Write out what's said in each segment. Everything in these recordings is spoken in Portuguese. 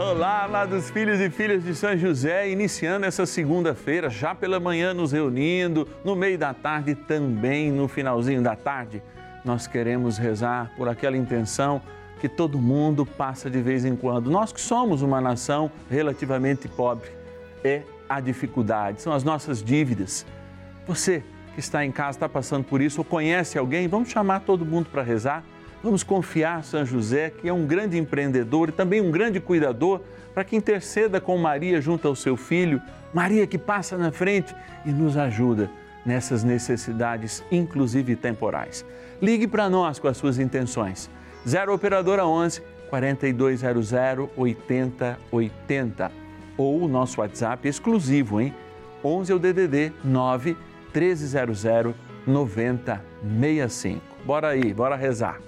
Olá, amados filhos e filhas de São José, iniciando essa segunda-feira, já pela manhã nos reunindo, no meio da tarde também no finalzinho da tarde. Nós queremos rezar por aquela intenção que todo mundo passa de vez em quando. Nós que somos uma nação relativamente pobre, é a dificuldade, são as nossas dívidas. Você que está em casa, está passando por isso, ou conhece alguém, vamos chamar todo mundo para rezar Vamos confiar São José, que é um grande empreendedor e também um grande cuidador, para que interceda com Maria junto ao seu filho, Maria que passa na frente e nos ajuda nessas necessidades, inclusive temporais. Ligue para nós com as suas intenções. 0 Operadora 11 4200 8080 ou o nosso WhatsApp exclusivo, hein? 11 é o DDD 9 1300 9065. Bora aí, bora rezar.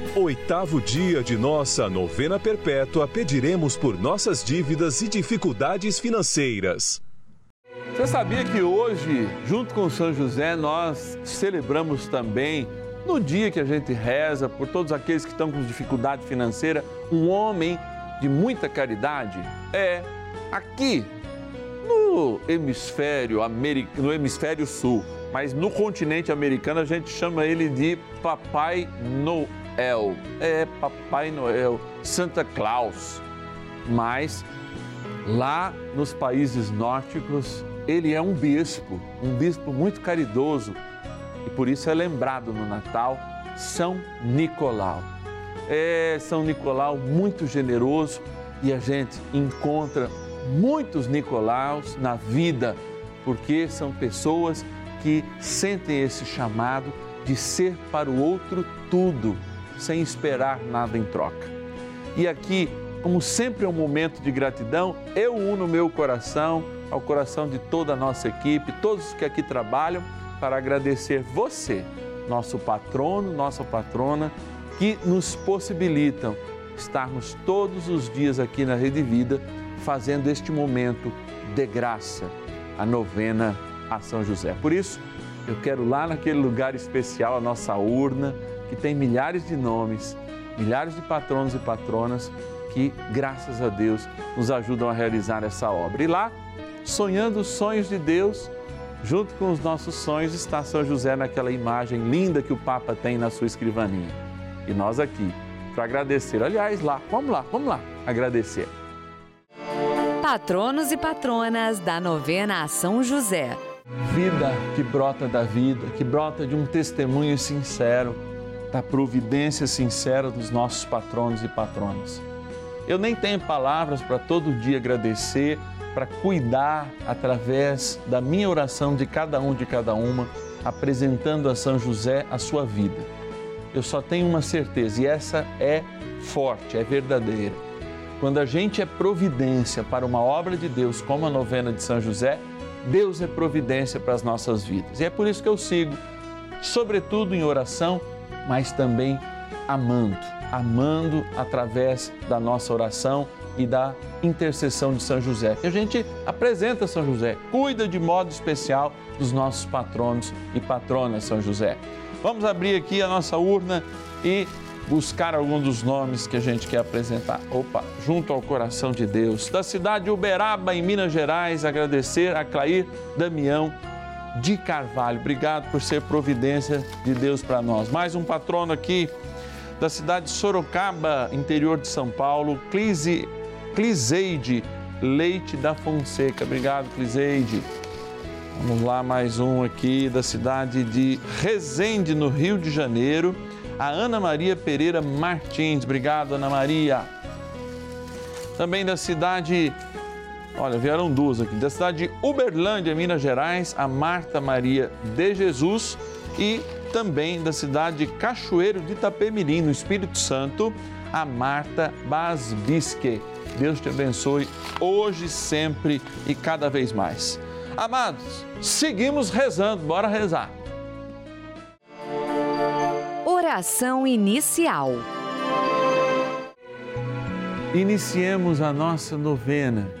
oitavo dia de nossa novena perpétua, pediremos por nossas dívidas e dificuldades financeiras. Você sabia que hoje, junto com São José, nós celebramos também, no dia que a gente reza por todos aqueles que estão com dificuldade financeira, um homem de muita caridade? É, aqui, no hemisfério, no hemisfério sul mas no continente americano a gente chama ele de Papai Noel. É Papai Noel, Santa Claus. Mas lá nos países nórdicos ele é um bispo, um bispo muito caridoso e por isso é lembrado no Natal São Nicolau. É São Nicolau muito generoso e a gente encontra muitos Nicolaus na vida, porque são pessoas que sentem esse chamado de ser para o outro tudo, sem esperar nada em troca. E aqui, como sempre é um momento de gratidão, eu uno meu coração ao coração de toda a nossa equipe, todos que aqui trabalham, para agradecer você, nosso patrono, nossa patrona, que nos possibilitam estarmos todos os dias aqui na Rede Vida fazendo este momento de graça, a novena a São José. Por isso, eu quero lá naquele lugar especial, a nossa urna, que tem milhares de nomes, milhares de patronos e patronas que, graças a Deus, nos ajudam a realizar essa obra. E lá, sonhando os sonhos de Deus, junto com os nossos sonhos, está São José naquela imagem linda que o Papa tem na sua escrivaninha. E nós aqui, para agradecer. Aliás, lá, vamos lá, vamos lá, agradecer. Patronos e patronas da novena a São José vida que brota da vida, que brota de um testemunho sincero, da providência sincera dos nossos patronos e patronas. Eu nem tenho palavras para todo dia agradecer, para cuidar através da minha oração de cada um de cada uma, apresentando a São José a sua vida. eu só tenho uma certeza, e essa é forte, é verdadeira. Quando a gente é providência para uma obra de Deus, como a novena de São José, Deus é providência para as nossas vidas. E é por isso que eu sigo, sobretudo em oração, mas também amando, amando através da nossa oração e da intercessão de São José. Que a gente apresenta São José, cuida de modo especial dos nossos patronos e patronas São José. Vamos abrir aqui a nossa urna e buscar algum dos nomes que a gente quer apresentar. Opa, junto ao coração de Deus. Da cidade de Uberaba, em Minas Gerais, agradecer a Clair Damião de Carvalho. Obrigado por ser providência de Deus para nós. Mais um patrono aqui da cidade de Sorocaba, interior de São Paulo, Clise, Cliseide Leite da Fonseca. Obrigado, Cliseide. Vamos lá, mais um aqui da cidade de Resende, no Rio de Janeiro. A Ana Maria Pereira Martins. Obrigado, Ana Maria. Também da cidade, olha, vieram duas aqui, da cidade de Uberlândia, Minas Gerais, a Marta Maria de Jesus e também da cidade de Cachoeiro de Itapemirim, no Espírito Santo, a Marta Basbisque. Deus te abençoe hoje, sempre e cada vez mais. Amados, seguimos rezando, bora rezar. Oração inicial. Iniciemos a nossa novena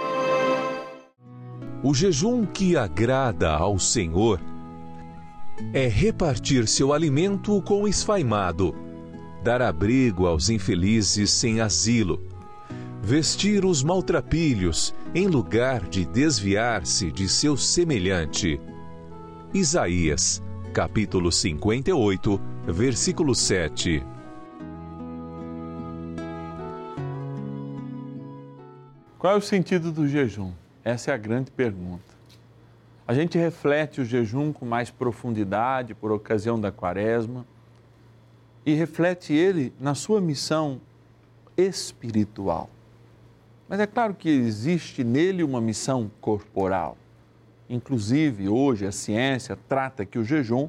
O jejum que agrada ao Senhor é repartir seu alimento com o esfaimado, dar abrigo aos infelizes sem asilo, vestir os maltrapilhos em lugar de desviar-se de seu semelhante Isaías, capítulo 58, versículo 7. Qual é o sentido do jejum? Essa é a grande pergunta. A gente reflete o jejum com mais profundidade por ocasião da quaresma e reflete ele na sua missão espiritual. Mas é claro que existe nele uma missão corporal. Inclusive, hoje a ciência trata que o jejum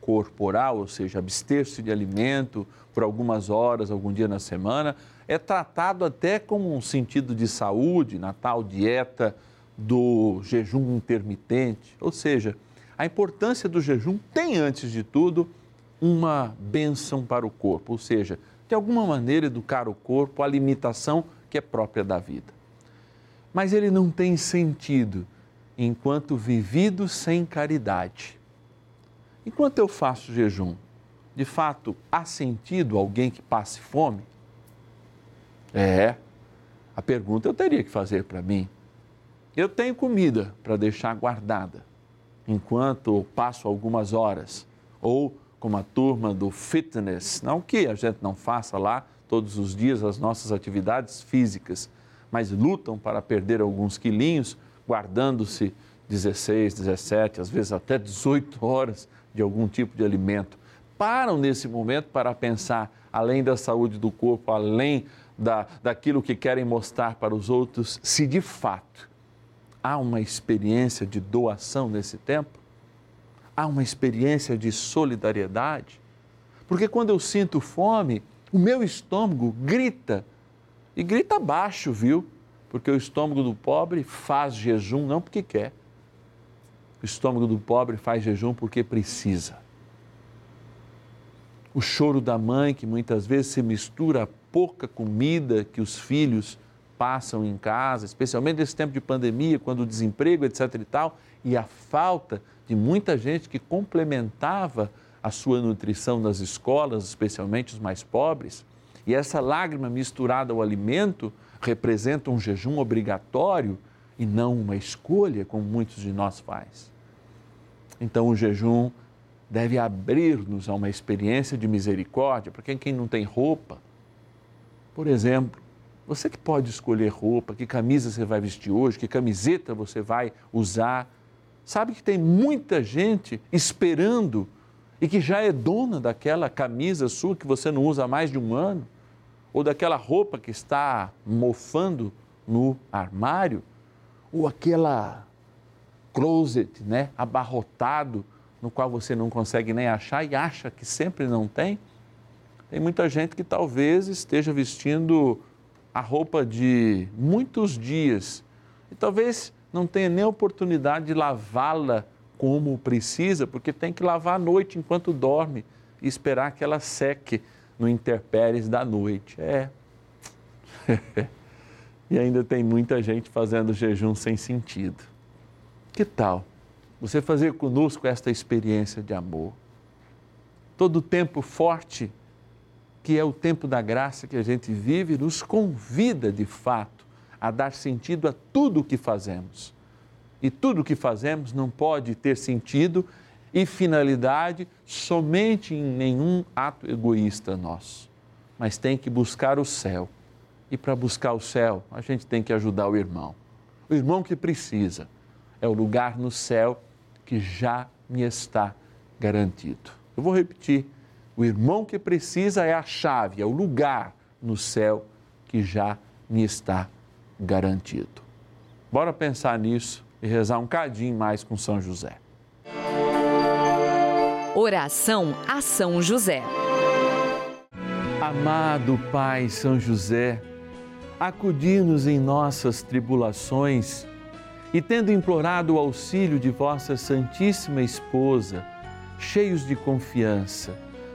corporal, ou seja, abster-se de alimento por algumas horas, algum dia na semana, é tratado até como um sentido de saúde, na tal dieta do jejum intermitente. Ou seja, a importância do jejum tem, antes de tudo, uma benção para o corpo, ou seja, de alguma maneira educar o corpo à limitação que é própria da vida. Mas ele não tem sentido enquanto vivido sem caridade. Enquanto eu faço jejum, de fato, há sentido alguém que passe fome? É, a pergunta eu teria que fazer para mim. Eu tenho comida para deixar guardada enquanto passo algumas horas, ou como a turma do fitness, não que a gente não faça lá todos os dias as nossas atividades físicas, mas lutam para perder alguns quilinhos, guardando-se 16, 17, às vezes até 18 horas de algum tipo de alimento. Param nesse momento para pensar, além da saúde do corpo, além da, daquilo que querem mostrar para os outros, se de fato há uma experiência de doação nesse tempo? Há uma experiência de solidariedade? Porque quando eu sinto fome, o meu estômago grita, e grita baixo, viu? Porque o estômago do pobre faz jejum não porque quer. O estômago do pobre faz jejum porque precisa. O choro da mãe, que muitas vezes se mistura a pouca comida que os filhos passam em casa, especialmente nesse tempo de pandemia, quando o desemprego, etc. e tal, e a falta de muita gente que complementava a sua nutrição nas escolas, especialmente os mais pobres. E essa lágrima misturada ao alimento representa um jejum obrigatório e não uma escolha, como muitos de nós faz. Então, o jejum deve abrir-nos a uma experiência de misericórdia para quem, quem não tem roupa. Por exemplo, você que pode escolher roupa, que camisa você vai vestir hoje, que camiseta você vai usar. Sabe que tem muita gente esperando e que já é dona daquela camisa sua que você não usa há mais de um ano, ou daquela roupa que está mofando no armário, ou aquela closet, né, abarrotado, no qual você não consegue nem achar e acha que sempre não tem. Tem muita gente que talvez esteja vestindo a roupa de muitos dias e talvez não tenha nem oportunidade de lavá-la como precisa, porque tem que lavar à noite enquanto dorme e esperar que ela seque no interpéries da noite. É. e ainda tem muita gente fazendo jejum sem sentido. Que tal você fazer conosco esta experiência de amor? Todo tempo forte que é o tempo da graça que a gente vive, nos convida de fato a dar sentido a tudo o que fazemos. E tudo o que fazemos não pode ter sentido e finalidade somente em nenhum ato egoísta nosso, mas tem que buscar o céu. E para buscar o céu, a gente tem que ajudar o irmão. O irmão que precisa é o lugar no céu que já me está garantido. Eu vou repetir o irmão que precisa é a chave, é o lugar no céu que já me está garantido. Bora pensar nisso e rezar um cadinho mais com São José. Oração a São José. Amado Pai São José, acudir-nos em nossas tribulações e, tendo implorado o auxílio de vossa Santíssima Esposa, cheios de confiança,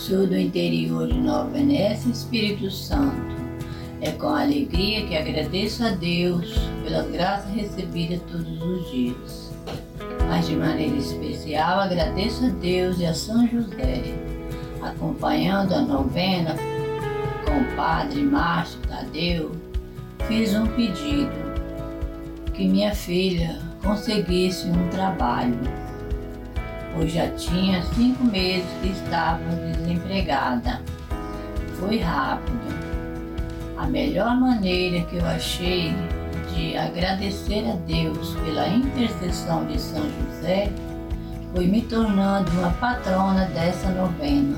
sou do interior de Nova Venécia, Espírito Santo. É com alegria que agradeço a Deus pelas graças recebidas todos os dias. Mas de maneira especial agradeço a Deus e a São José, acompanhando a novena com o Padre Márcio Tadeu, fiz um pedido que minha filha conseguisse um trabalho, pois já tinha cinco meses que estava desempregada. Foi rápido a melhor maneira que eu achei de agradecer a Deus pela intercessão de São José foi me tornando uma patrona dessa novena,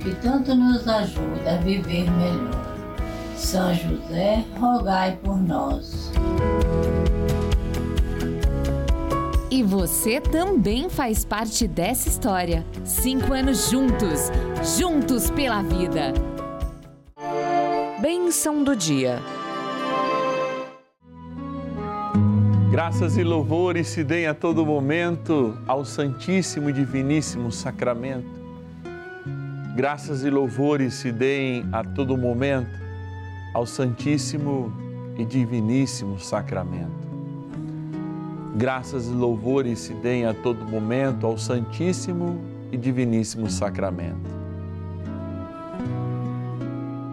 que tanto nos ajuda a viver melhor. São José, rogai por nós. E você também faz parte dessa história. Cinco anos juntos, juntos pela vida. Bênção do dia. Graças e louvores se deem a todo momento ao Santíssimo e Diviníssimo Sacramento. Graças e louvores se deem a todo momento ao Santíssimo e Diviníssimo Sacramento. Graças e louvores se deem a todo momento ao Santíssimo e Diviníssimo Sacramento.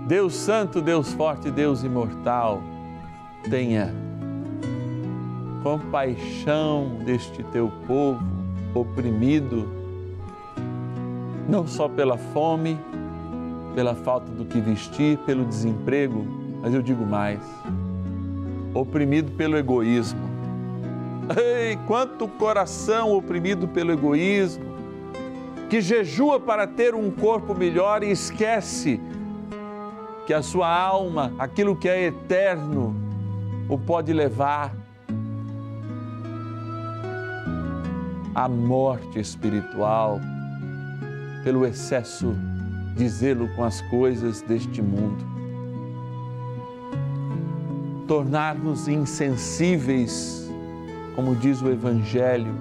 Deus Santo, Deus Forte, Deus Imortal, tenha compaixão deste teu povo oprimido, não só pela fome, pela falta do que vestir, pelo desemprego, mas eu digo mais, oprimido pelo egoísmo. Ei, quanto coração oprimido pelo egoísmo, que jejua para ter um corpo melhor e esquece que a sua alma, aquilo que é eterno, o pode levar à morte espiritual pelo excesso de zelo com as coisas deste mundo. Tornar-nos insensíveis, como diz o Evangelho,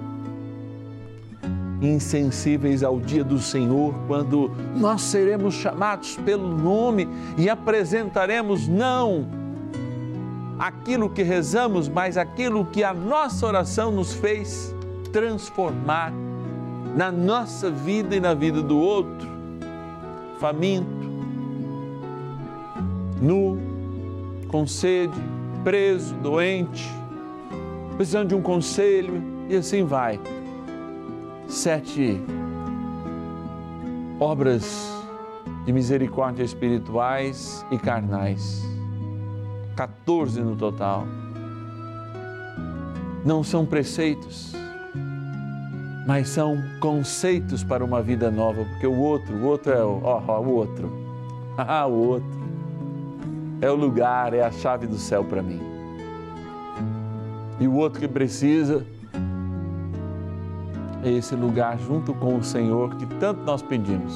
insensíveis ao dia do Senhor, quando nós seremos chamados pelo nome e apresentaremos não aquilo que rezamos, mas aquilo que a nossa oração nos fez transformar na nossa vida e na vida do outro, faminto, nu, com sede, preso, doente, precisando de um conselho e assim vai sete obras de misericórdia espirituais e carnais. 14 no total. Não são preceitos, mas são conceitos para uma vida nova, porque o outro, o outro é o, ó, ó, o outro. Ah, o outro. É o lugar, é a chave do céu para mim. E o outro que precisa é esse lugar junto com o Senhor que tanto nós pedimos.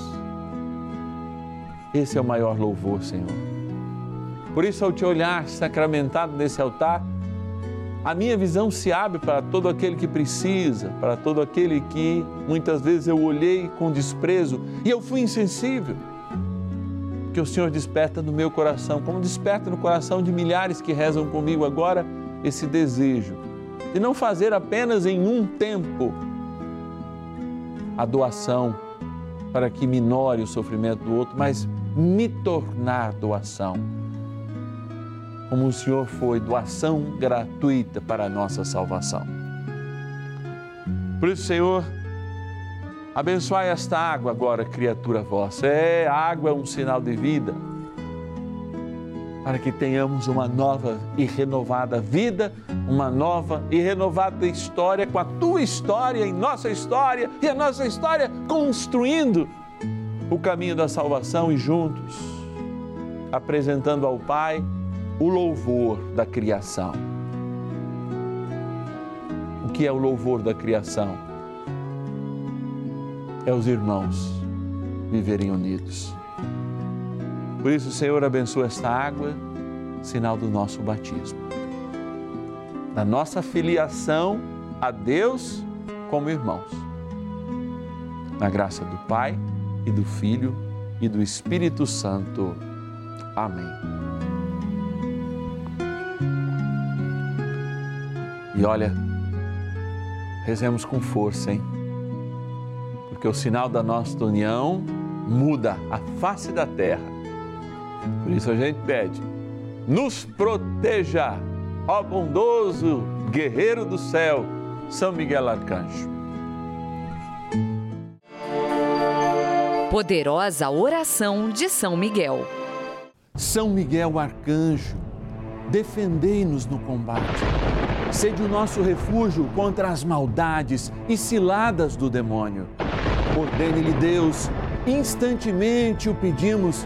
Esse é o maior louvor, Senhor. Por isso, ao te olhar sacramentado nesse altar, a minha visão se abre para todo aquele que precisa, para todo aquele que muitas vezes eu olhei com desprezo e eu fui insensível. Que o Senhor desperta no meu coração, como desperta no coração de milhares que rezam comigo agora, esse desejo de não fazer apenas em um tempo a doação para que minore o sofrimento do outro, mas me tornar doação. como o Senhor foi doação gratuita para a nossa salvação. Por isso, Senhor, abençoai esta água agora, criatura vossa. É, a água é um sinal de vida para que tenhamos uma nova e renovada vida, uma nova e renovada história com a tua história em nossa história e a nossa história construindo o caminho da salvação e juntos apresentando ao Pai o louvor da criação. O que é o louvor da criação? É os irmãos viverem unidos por isso, Senhor, abençoa esta água, sinal do nosso batismo, da nossa filiação a Deus como irmãos. Na graça do Pai e do Filho e do Espírito Santo. Amém. E olha, rezemos com força, hein? Porque o sinal da nossa união muda a face da terra por isso a gente pede, nos proteja, ó bondoso guerreiro do céu, São Miguel Arcanjo. Poderosa oração de São Miguel. São Miguel Arcanjo, defendei-nos no combate. Sede o nosso refúgio contra as maldades e ciladas do demônio. Ordene-lhe Deus, instantemente o pedimos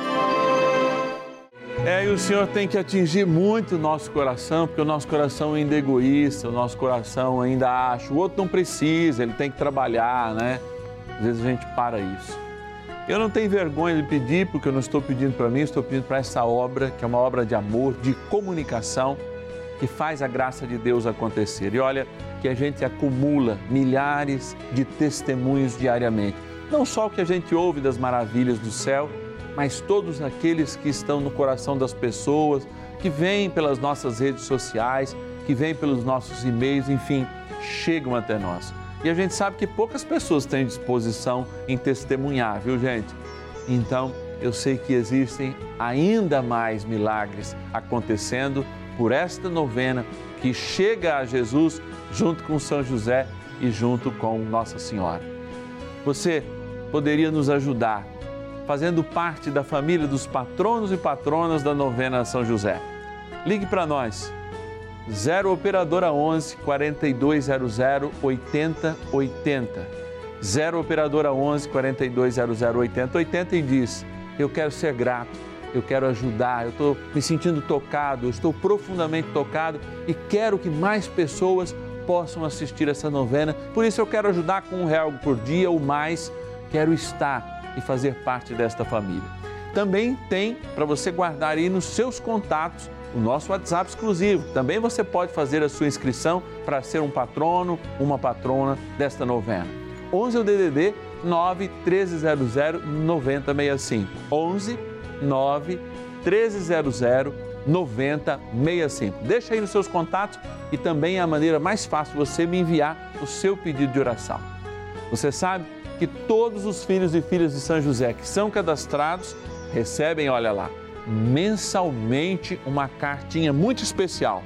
É, e o Senhor tem que atingir muito o nosso coração, porque o nosso coração ainda é egoísta, o nosso coração ainda acha, o outro não precisa, ele tem que trabalhar, né? Às vezes a gente para isso. Eu não tenho vergonha de pedir, porque eu não estou pedindo para mim, estou pedindo para essa obra, que é uma obra de amor, de comunicação, que faz a graça de Deus acontecer. E olha que a gente acumula milhares de testemunhos diariamente. Não só o que a gente ouve das maravilhas do céu, mas todos aqueles que estão no coração das pessoas, que vêm pelas nossas redes sociais, que vêm pelos nossos e-mails, enfim, chegam até nós. E a gente sabe que poucas pessoas têm disposição em testemunhar, viu, gente? Então, eu sei que existem ainda mais milagres acontecendo por esta novena que chega a Jesus junto com São José e junto com Nossa Senhora. Você poderia nos ajudar fazendo parte da família dos patronos e patronas da novena São José. Ligue para nós. 0 operadora 11 4200 8080. 0 operadora 11 4200 8080 e diz: "Eu quero ser grato, eu quero ajudar, eu estou me sentindo tocado, eu estou profundamente tocado e quero que mais pessoas possam assistir essa novena. Por isso eu quero ajudar com um real por dia ou mais. Quero estar e fazer parte desta família. Também tem para você guardar aí nos seus contatos o nosso WhatsApp exclusivo. Também você pode fazer a sua inscrição para ser um patrono, uma patrona desta novena. 11 é o DDD 9 1300 9065. 11 9 1300 9065. Deixa aí nos seus contatos e também é a maneira mais fácil você me enviar o seu pedido de oração. Você sabe que todos os filhos e filhas de São José que são cadastrados recebem, olha lá, mensalmente uma cartinha muito especial.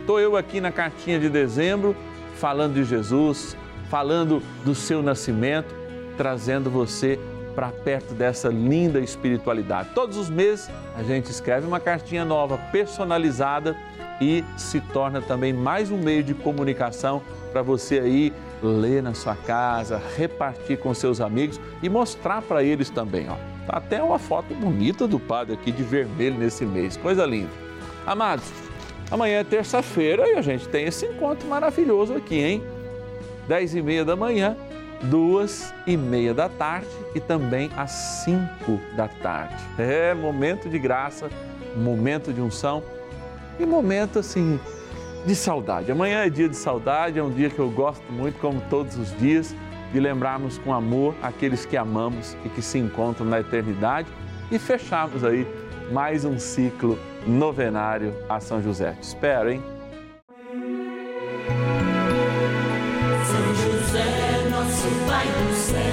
Estou eu aqui na cartinha de dezembro falando de Jesus, falando do seu nascimento, trazendo você para perto dessa linda espiritualidade. Todos os meses a gente escreve uma cartinha nova, personalizada e se torna também mais um meio de comunicação para você aí ler na sua casa, repartir com seus amigos e mostrar para eles também. Ó. Tá até uma foto bonita do padre aqui de vermelho nesse mês, coisa linda. Amados, amanhã é terça-feira e a gente tem esse encontro maravilhoso aqui, hein? Dez e meia da manhã, duas e meia da tarde e também às cinco da tarde. É momento de graça, momento de unção e momento assim de saudade. Amanhã é dia de saudade, é um dia que eu gosto muito, como todos os dias, de lembrarmos com amor aqueles que amamos e que se encontram na eternidade e fecharmos aí mais um ciclo novenário a São José. Te espero, hein? São José, nosso Pai do céu,